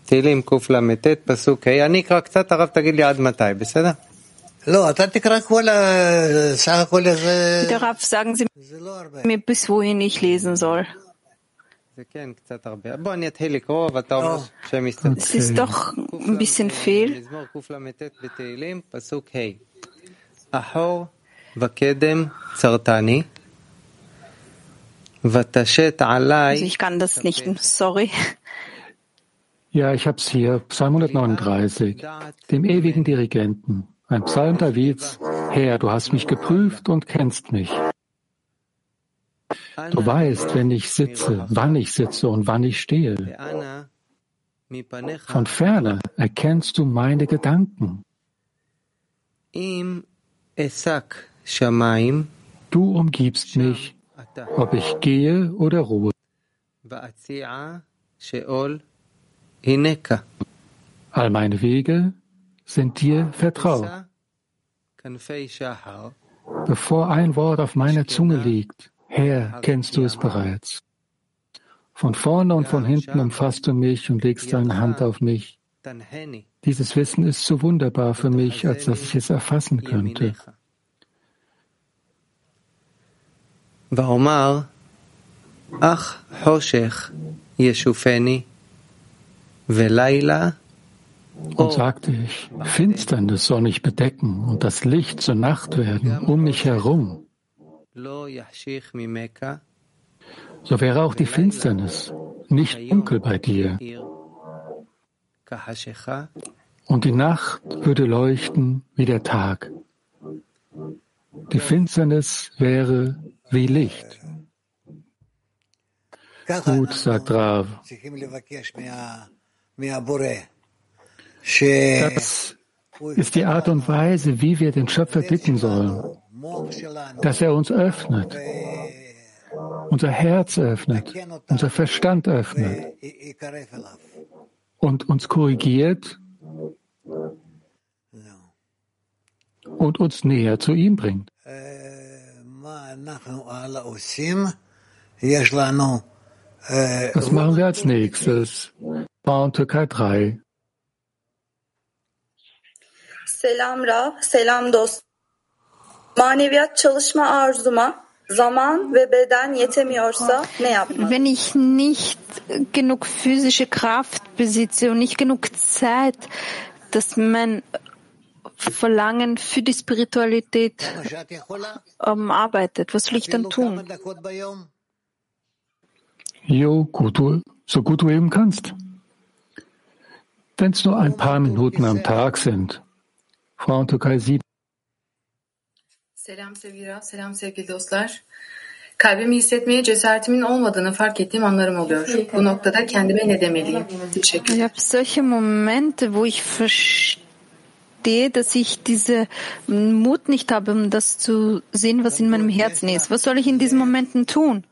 Speaker 1: תהילים קל"ט, פסוק ה', אני אקרא קצת, הרב תגיד לי עד מתי, בסדר?
Speaker 4: לא, אתה תקרא כל ה... סך הכל הזה...
Speaker 2: Der Rav, sagen Sie mir, bis wohin ich lesen soll.
Speaker 1: זה כן קצת הרבה. בוא אני אתחיל לקרוא ואתה אומר שהם יסתדרו.
Speaker 2: Es ist doch ein bisschen viel.
Speaker 1: מזמור קל"ט בתהילים, פסוק ה', אחור וקדם צרתני
Speaker 2: Also ich kann das nicht, sorry.
Speaker 8: Ja, ich habe es hier, Psalm 139, dem ewigen Dirigenten, ein Psalm Davids. Herr, du hast mich geprüft und kennst mich. Du weißt, wenn ich sitze, wann ich sitze und wann ich stehe. Von ferne erkennst du meine Gedanken. Du umgibst mich ob ich gehe oder ruhe. All meine Wege sind dir vertraut. Bevor ein Wort auf meiner Zunge liegt, Herr, kennst du es bereits. Von vorne und von hinten umfasst du mich und legst deine Hand auf mich. Dieses Wissen ist zu so wunderbar für mich, als dass ich es erfassen könnte.
Speaker 1: Ach, Hoshech, Yeshufeni
Speaker 8: und sagte ich, Finsternis soll mich bedecken und das Licht zur Nacht werden um mich herum. So wäre auch die Finsternis nicht dunkel bei dir. Und die Nacht würde leuchten wie der Tag. Die Finsternis wäre wie Licht. Gut, sagt Rav. Das ist die Art und Weise, wie wir den Schöpfer bitten sollen, dass er uns öffnet, unser Herz öffnet, unser Verstand öffnet und uns korrigiert und uns näher zu ihm bringt. Was machen wir als nächstes? Bauern Türkei 3.
Speaker 17: Selam Rav, selam dost. Maneviyat çalışma arzuma zaman ve beden yetemiyorsa ne yapmalı?
Speaker 2: Wenn ich nicht genug physische Kraft besitze und nicht genug Zeit, dass mein Verlangen für die Spiritualität um, arbeitet, was soll ich dann tun?
Speaker 8: Jo, gut, so gut du eben kannst. Wenn es nur ein paar Minuten am Tag sind, Frauen Türkei 7.
Speaker 18: Selam sevgili selam sevgili dostlar. Kalbimi hissetmeye cesaretimin olmadığını fark ettiğim anlarım oluyor. Bu noktada kendime ne demeliyim? Teşekkür
Speaker 2: Ich habe solche Momente, wo ich verstehe, dass ich diese Mut nicht habe, um das zu sehen, was in meinem Herzen ist. Was soll ich in diesen Momenten tun?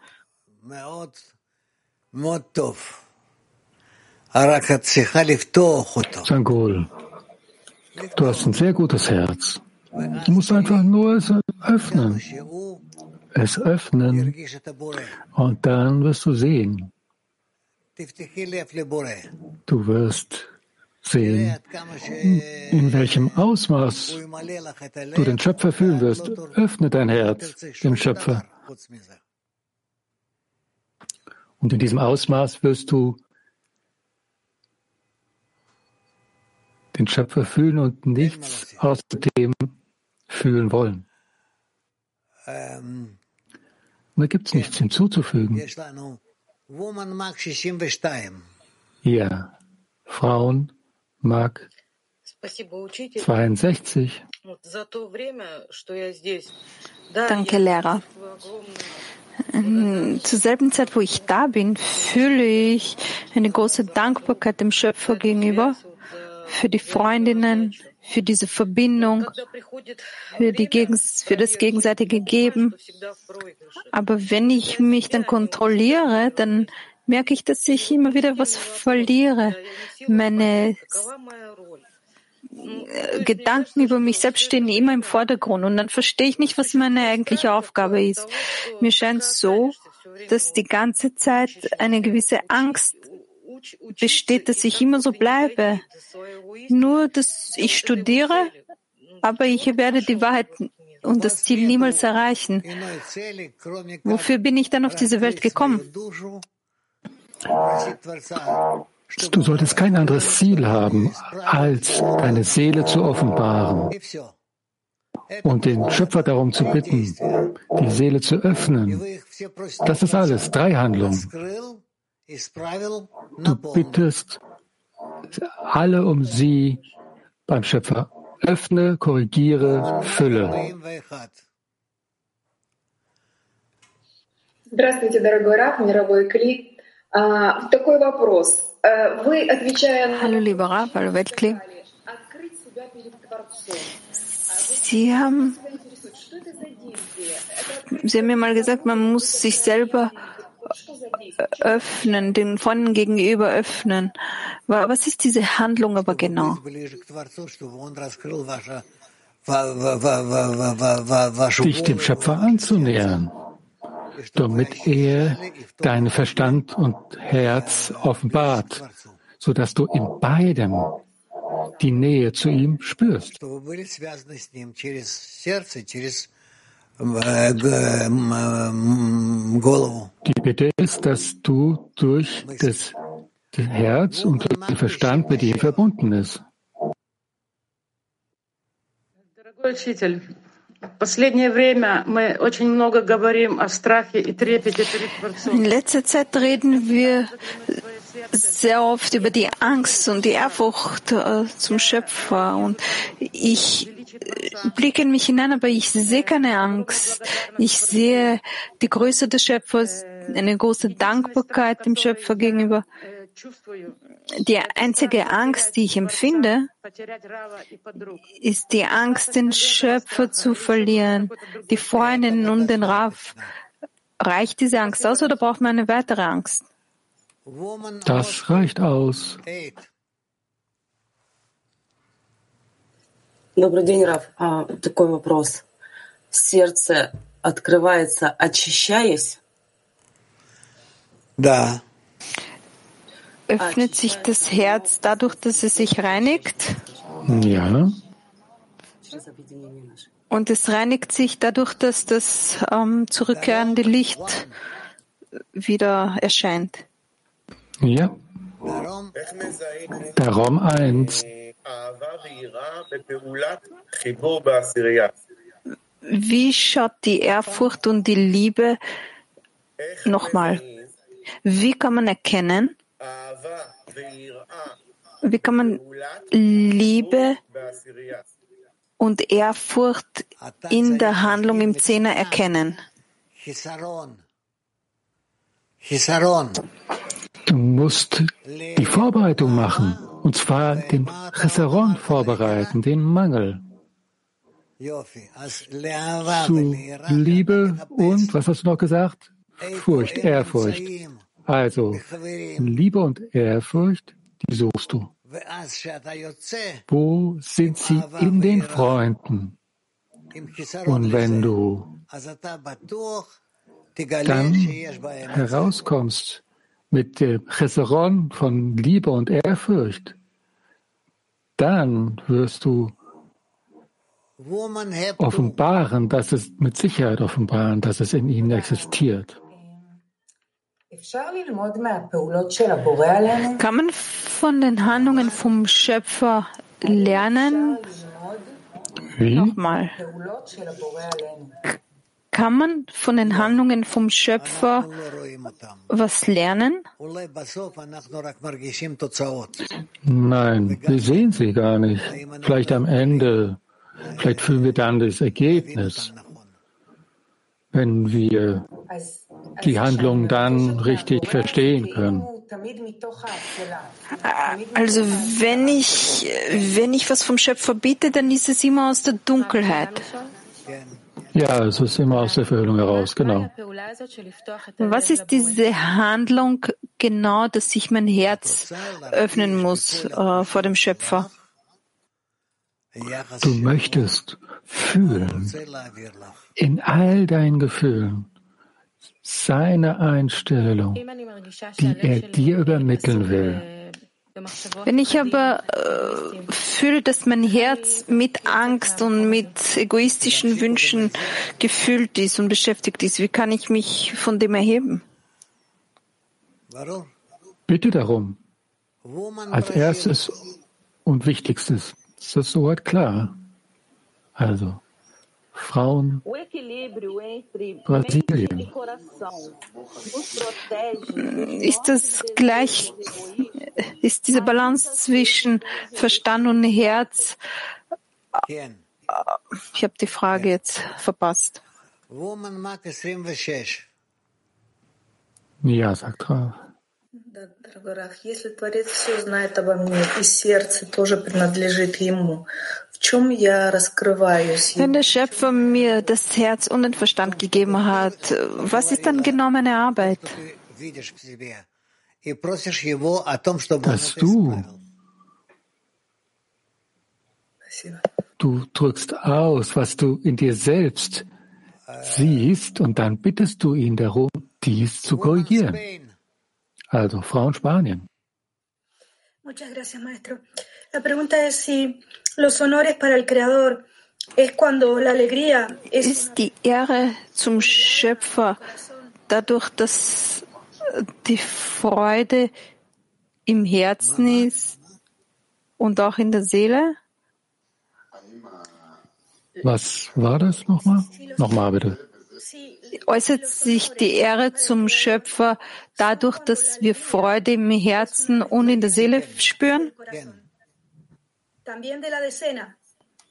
Speaker 8: Sangol. Du hast ein sehr gutes Herz. Du musst einfach nur es öffnen. Es öffnen. Und dann wirst du sehen. Du wirst sehen, in welchem Ausmaß du den Schöpfer fühlen wirst. Öffne dein Herz dem Schöpfer. Und in diesem Ausmaß wirst du den Schöpfer fühlen und nichts außerdem fühlen wollen. Und da gibt es nichts hinzuzufügen. Ja, Frauen mag 62.
Speaker 2: Danke, Lehrer. Zur selben Zeit, wo ich da bin, fühle ich eine große Dankbarkeit dem Schöpfer gegenüber für die Freundinnen, für diese Verbindung, für, die Gegens für das gegenseitige Geben. Aber wenn ich mich dann kontrolliere, dann merke ich, dass ich immer wieder was verliere. Meine Gedanken über mich selbst stehen immer im Vordergrund und dann verstehe ich nicht, was meine eigentliche Aufgabe ist. Mir scheint so, dass die ganze Zeit eine gewisse Angst besteht, dass ich immer so bleibe. Nur, dass ich studiere, aber ich werde die Wahrheit und das Ziel niemals erreichen. Wofür bin ich dann auf diese Welt gekommen?
Speaker 8: Du solltest kein anderes Ziel haben, als deine Seele zu offenbaren und den Schöpfer darum zu bitten, die Seele zu öffnen. Das ist alles, drei Handlungen. Du bittest alle um sie beim Schöpfer. Öffne, korrigiere, fülle.
Speaker 5: Здравствуйте, дорогой Раф, мировой Кли. Такой вопрос. Вы, отвечая
Speaker 2: Hallo, lieber Rab, hallo Weltkli. Sie haben, Sie haben mir mal gesagt, man muss sich selber öffnen, den Freunden gegenüber öffnen. Was ist diese Handlung aber genau?
Speaker 8: Dich dem Schöpfer anzunähern, damit er deinen Verstand und Herz offenbart, sodass du in beidem die Nähe zu ihm spürst. Die Bitte ist, dass du durch das Herz und den Verstand mit ihm verbunden ist.
Speaker 2: In letzter Zeit reden wir sehr oft über die Angst und die Ehrfurcht äh, zum Schöpfer und ich blicke in mich hinein, aber ich sehe keine Angst. Ich sehe die Größe des Schöpfers, eine große Dankbarkeit dem Schöpfer gegenüber. Die einzige Angst, die ich empfinde, ist die Angst, den Schöpfer zu verlieren, die Freundin und den Raff. Reicht diese Angst aus oder braucht man eine weitere Angst?
Speaker 8: Das reicht aus.
Speaker 19: Добрый день, Раф. А, такой вопрос. Сердце открывается, очищаясь?
Speaker 2: Да. Öffnet sich das Herz dadurch, dass es sich reinigt?
Speaker 8: Ja.
Speaker 2: Und es reinigt sich dadurch, dass das ähm, zurückkehrende Licht wieder erscheint.
Speaker 8: Ja. Darum eins.
Speaker 2: Wie schaut die Ehrfurcht und die Liebe nochmal? Wie kann man erkennen, wie kann man Liebe und Ehrfurcht in der Handlung im Zehner erkennen?
Speaker 8: Du musst die Vorbereitung machen, und zwar den Chesaron vorbereiten, den Mangel. Zu Liebe und, was hast du noch gesagt? Furcht, Ehrfurcht. Also, Liebe und Ehrfurcht, die suchst du. Wo sind sie in den Freunden? Und wenn du dann herauskommst mit dem Cheseron von Liebe und Ehrfurcht, dann wirst du offenbaren, dass es mit Sicherheit offenbaren, dass es in ihnen existiert.
Speaker 2: Kann man von den Handlungen vom Schöpfer lernen?
Speaker 8: Wie?
Speaker 2: Nochmal. Kann man von den Handlungen vom Schöpfer was lernen?
Speaker 8: Nein, wir sehen sie gar nicht. Vielleicht am Ende, vielleicht fühlen wir dann das Ergebnis, wenn wir die Handlung dann richtig verstehen können.
Speaker 2: Also wenn ich, wenn ich was vom Schöpfer bitte, dann ist es immer aus der Dunkelheit.
Speaker 8: Ja, es ist immer aus der Verhüllung heraus, genau.
Speaker 2: Was ist diese Handlung genau, dass ich mein Herz öffnen muss äh, vor dem Schöpfer?
Speaker 8: Du möchtest fühlen, in all deinen Gefühlen, seine Einstellung, die er dir übermitteln will.
Speaker 2: Wenn ich aber äh, fühle, dass mein Herz mit Angst und mit egoistischen Wünschen gefüllt ist und beschäftigt ist, wie kann ich mich von dem erheben?
Speaker 8: Bitte darum. Als erstes und wichtigstes ist das soweit klar. Also, Frauen Brasilien.
Speaker 2: Ist das gleich, ist diese Balance zwischen Verstand und Herz? Ich habe die Frage jetzt verpasst.
Speaker 8: Ja, sagt Rav.
Speaker 15: Если Творец все знает обо мне, и сердце тоже принадлежит Ему, в чем я раскрываюсь?
Speaker 2: Wenn der Schöpfer mir das Herz und den Verstand gegeben hat, was ist dann genau meine Arbeit?
Speaker 8: dass du, du drückst aus, was du in dir selbst siehst und dann bittest du ihn darum, dies zu korrigieren. Also Frau in Spanien.
Speaker 17: Muchas gracias, maestro. La pregunta es si los honores para el Creador es cuando la alegría es...
Speaker 2: Ist die Ehre zum Schöpfer dadurch, dass die Freude im Herzen ist und auch in der Seele?
Speaker 8: Was war das nochmal? Nochmal bitte.
Speaker 2: Äußert sich die Ehre zum Schöpfer dadurch, dass wir Freude im Herzen und in der Seele spüren?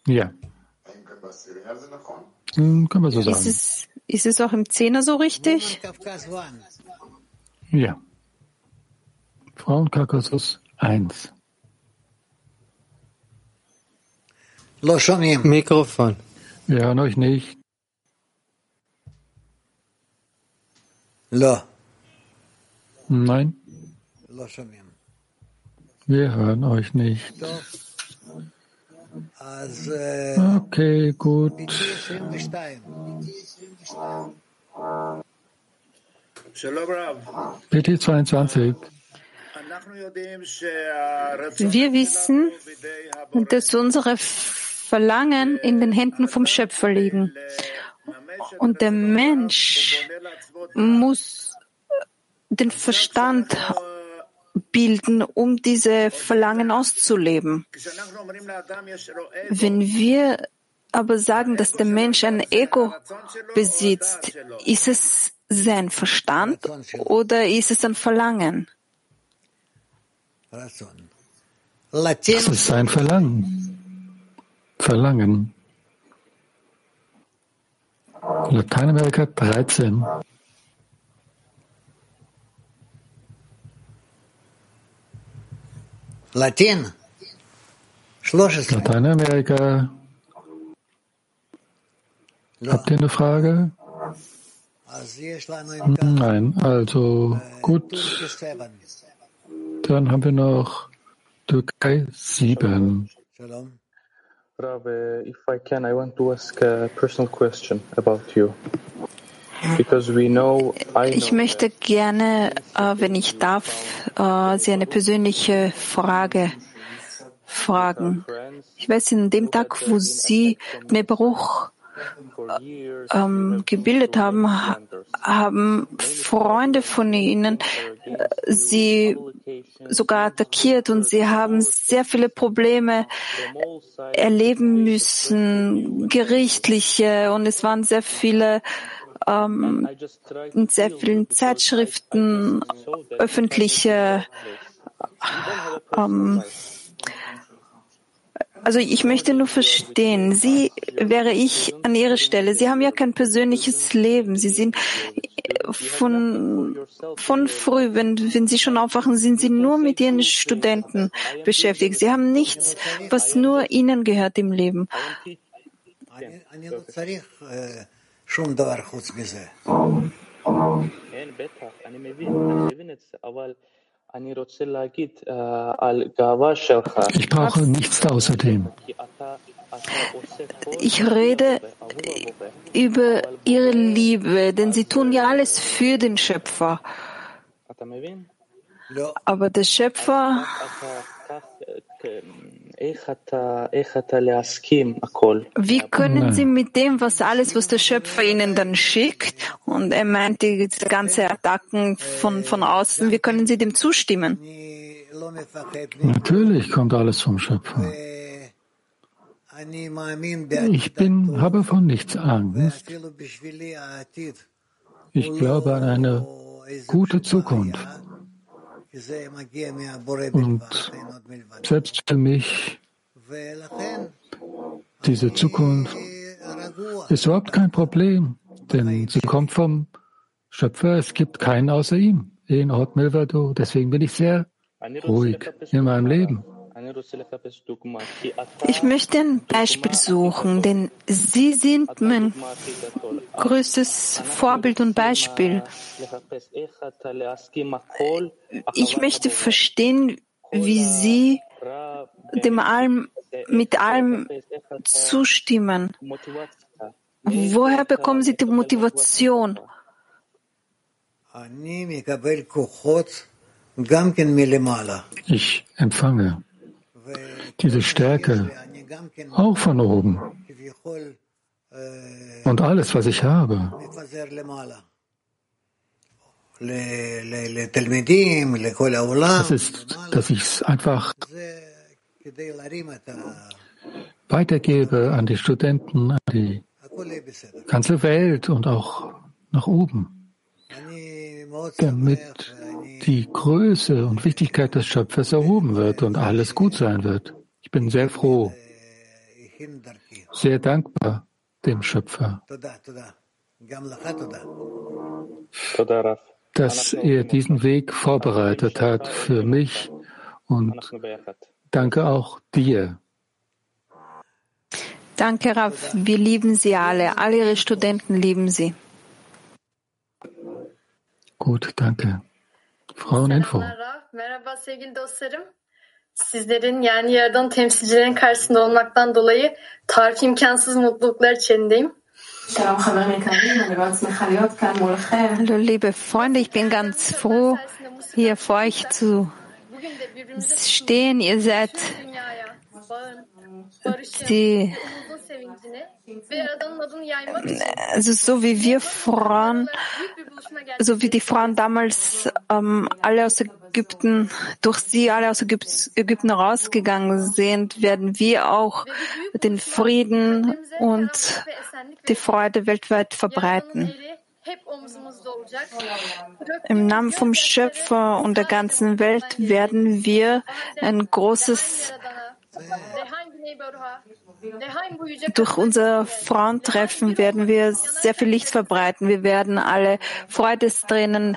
Speaker 8: Ja. Können wir so sagen.
Speaker 2: Ist es, ist es auch im Zehner so richtig?
Speaker 8: Ja. Frauenkaukasus 1.
Speaker 1: Mikrofon.
Speaker 8: Wir hören euch nicht. Nein. Wir hören euch nicht. Okay, gut.
Speaker 4: PT 22.
Speaker 2: Wir wissen, dass unsere Verlangen in den Händen vom Schöpfer liegen und der Mensch muss den Verstand bilden, um diese Verlangen auszuleben. Wenn wir aber sagen, dass der Mensch ein Ego besitzt, ist es sein Verstand oder ist es ein Verlangen?
Speaker 8: Das ist sein Verlangen. Verlangen. Lateinamerika 13.
Speaker 4: Latin.
Speaker 8: Lateinamerika. Habt ihr eine Frage? Nein, also gut. Dann haben wir noch Türkei 7.
Speaker 4: Shalom.
Speaker 20: Rav, uh, if I can, I want to ask a personal question about you. Because we know, I
Speaker 2: Ich möchte gerne, äh, wenn ich darf, äh, Sie eine persönliche Frage fragen. Ich weiß, in dem Tag, wo Sie Merbruch ähm, gebildet haben, ha- haben Freunde von Ihnen äh, Sie sogar attackiert und Sie haben sehr viele Probleme erleben müssen, gerichtliche. Und es waren sehr viele ähm, in sehr vielen Zeitschriften öffentliche ähm, also ich möchte nur verstehen, Sie wäre ich an Ihrer Stelle. Sie haben ja kein persönliches Leben. Sie sind äh, von, von früh, wenn, wenn Sie schon aufwachen, sind Sie nur mit Ihren Studenten beschäftigt. Sie haben nichts, was nur Ihnen gehört im Leben.
Speaker 8: Ich brauche nichts außerdem.
Speaker 2: Ich rede über ihre Liebe, denn sie tun ja alles für den Schöpfer. Aber der Schöpfer wie können Sie mit dem, was alles, was der Schöpfer Ihnen dann schickt, und er meint die ganze Attacken von, von außen, wie können Sie dem zustimmen?
Speaker 8: Natürlich kommt alles vom Schöpfer. Ich bin, habe von nichts Angst. Ich glaube an eine gute Zukunft. Und selbst für mich, diese Zukunft ist überhaupt kein Problem, denn sie kommt vom Schöpfer, es gibt keinen außer ihm, in Ort Milvado. Deswegen bin ich sehr ruhig in meinem Leben.
Speaker 2: Ich möchte ein Beispiel suchen, denn Sie sind mein größtes Vorbild und Beispiel. Ich möchte verstehen, wie Sie dem allem, mit allem zustimmen. Woher bekommen Sie die Motivation?
Speaker 8: Ich empfange diese Stärke auch von oben. Und alles, was ich habe, das ist, dass ich es einfach weitergebe an die Studenten, an die ganze Welt und auch nach oben, damit die Größe und Wichtigkeit des Schöpfers erhoben wird und alles gut sein wird. Ich bin sehr froh, sehr dankbar dem Schöpfer, dass er diesen Weg vorbereitet hat für mich und danke auch dir.
Speaker 2: Danke, Rav. Wir lieben Sie alle. Alle Ihre Studenten lieben Sie.
Speaker 8: Gut, danke. Fraueninfo.
Speaker 21: Merhaba sevgili dostlarım. Sizlerin yani yaradan temsilcilerin karşısında olmaktan dolayı tarif imkansız mutluluklar içindeyim.
Speaker 2: Hallo liebe Freunde, ich bin ganz froh, hier vor euch zu stehen. Ihr seid die, also so wie wir Frauen, so wie die Frauen damals ähm, alle aus Ägypten, durch sie alle aus Ägypten rausgegangen sind, werden wir auch den Frieden und die Freude weltweit verbreiten. Im Namen vom Schöpfer und der ganzen Welt werden wir ein großes durch unser Frauentreffen werden wir sehr viel Licht verbreiten. Wir werden alle Freudestränen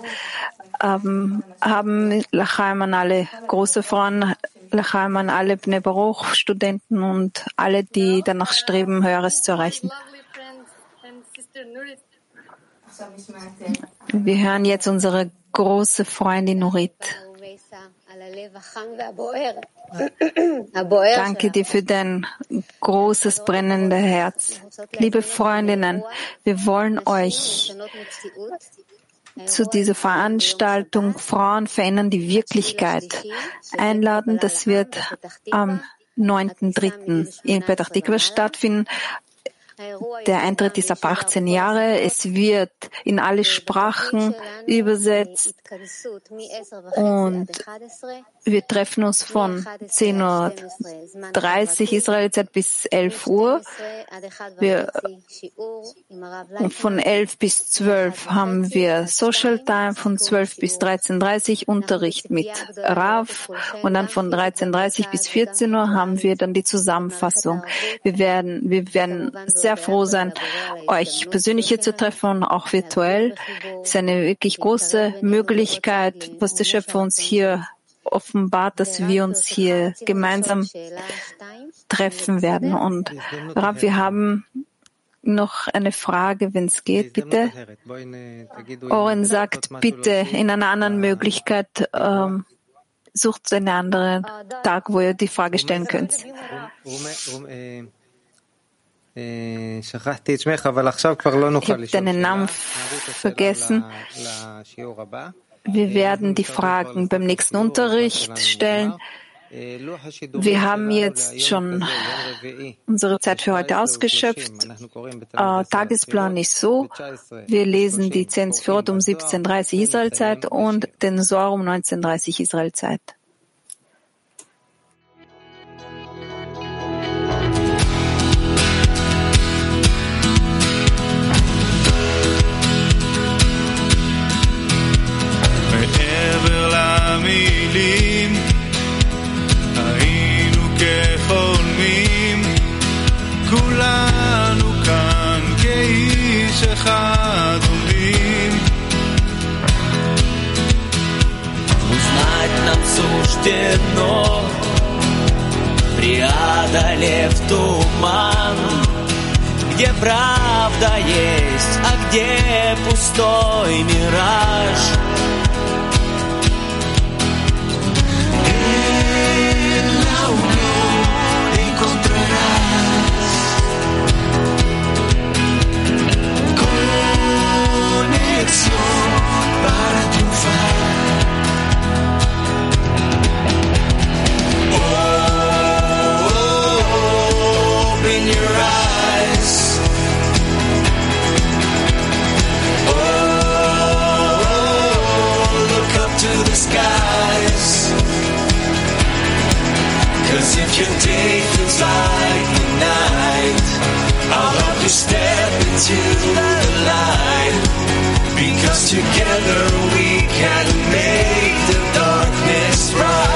Speaker 2: ähm, haben. Lachaim an alle große Frauen, Lachaim an alle Bnei Baruch Studenten und alle, die danach streben, Höheres zu erreichen. Wir hören jetzt unsere große Freundin Nurit. Danke dir für dein großes brennendes Herz. Liebe Freundinnen, wir wollen euch zu dieser Veranstaltung Frauen verändern die Wirklichkeit einladen. Das wird am 9.3. in Petach Tikva stattfinden. Der Eintritt ist ab 18 Jahre. Es wird in alle Sprachen übersetzt und wir treffen uns von 10.30 Uhr Israelzeit bis 11 Uhr. Wir, von 11 bis 12 haben wir Social Time, von 12 bis 13.30 Uhr Unterricht mit Rav und dann von 13.30 bis 14 Uhr haben wir dann die Zusammenfassung. Wir werden, wir werden sehr froh sein, euch persönlich hier zu treffen und auch virtuell. Es ist eine wirklich große Möglichkeit, was der Schöpfer uns hier offenbart, dass wir uns hier gemeinsam treffen werden. Und Rav, wir haben noch eine Frage, wenn es geht, bitte. Oren sagt, bitte in einer anderen Möglichkeit ähm, sucht einen anderen Tag, wo ihr die Frage stellen könnt. Ich habe deinen Namen vergessen. Wir werden die Fragen beim nächsten Unterricht stellen. Wir haben jetzt schon unsere Zeit für heute ausgeschöpft. Äh, Tagesplan ist so. Wir lesen die Zensfjord um 17.30 Uhr Israelzeit und den Sor um 19.30 Uhr Israelzeit.
Speaker 22: глубине дно
Speaker 23: Преодолев туман. Где правда есть, а где пустой мираж? can take things like the night. I'll help you step into the light. Because together we can make the darkness right.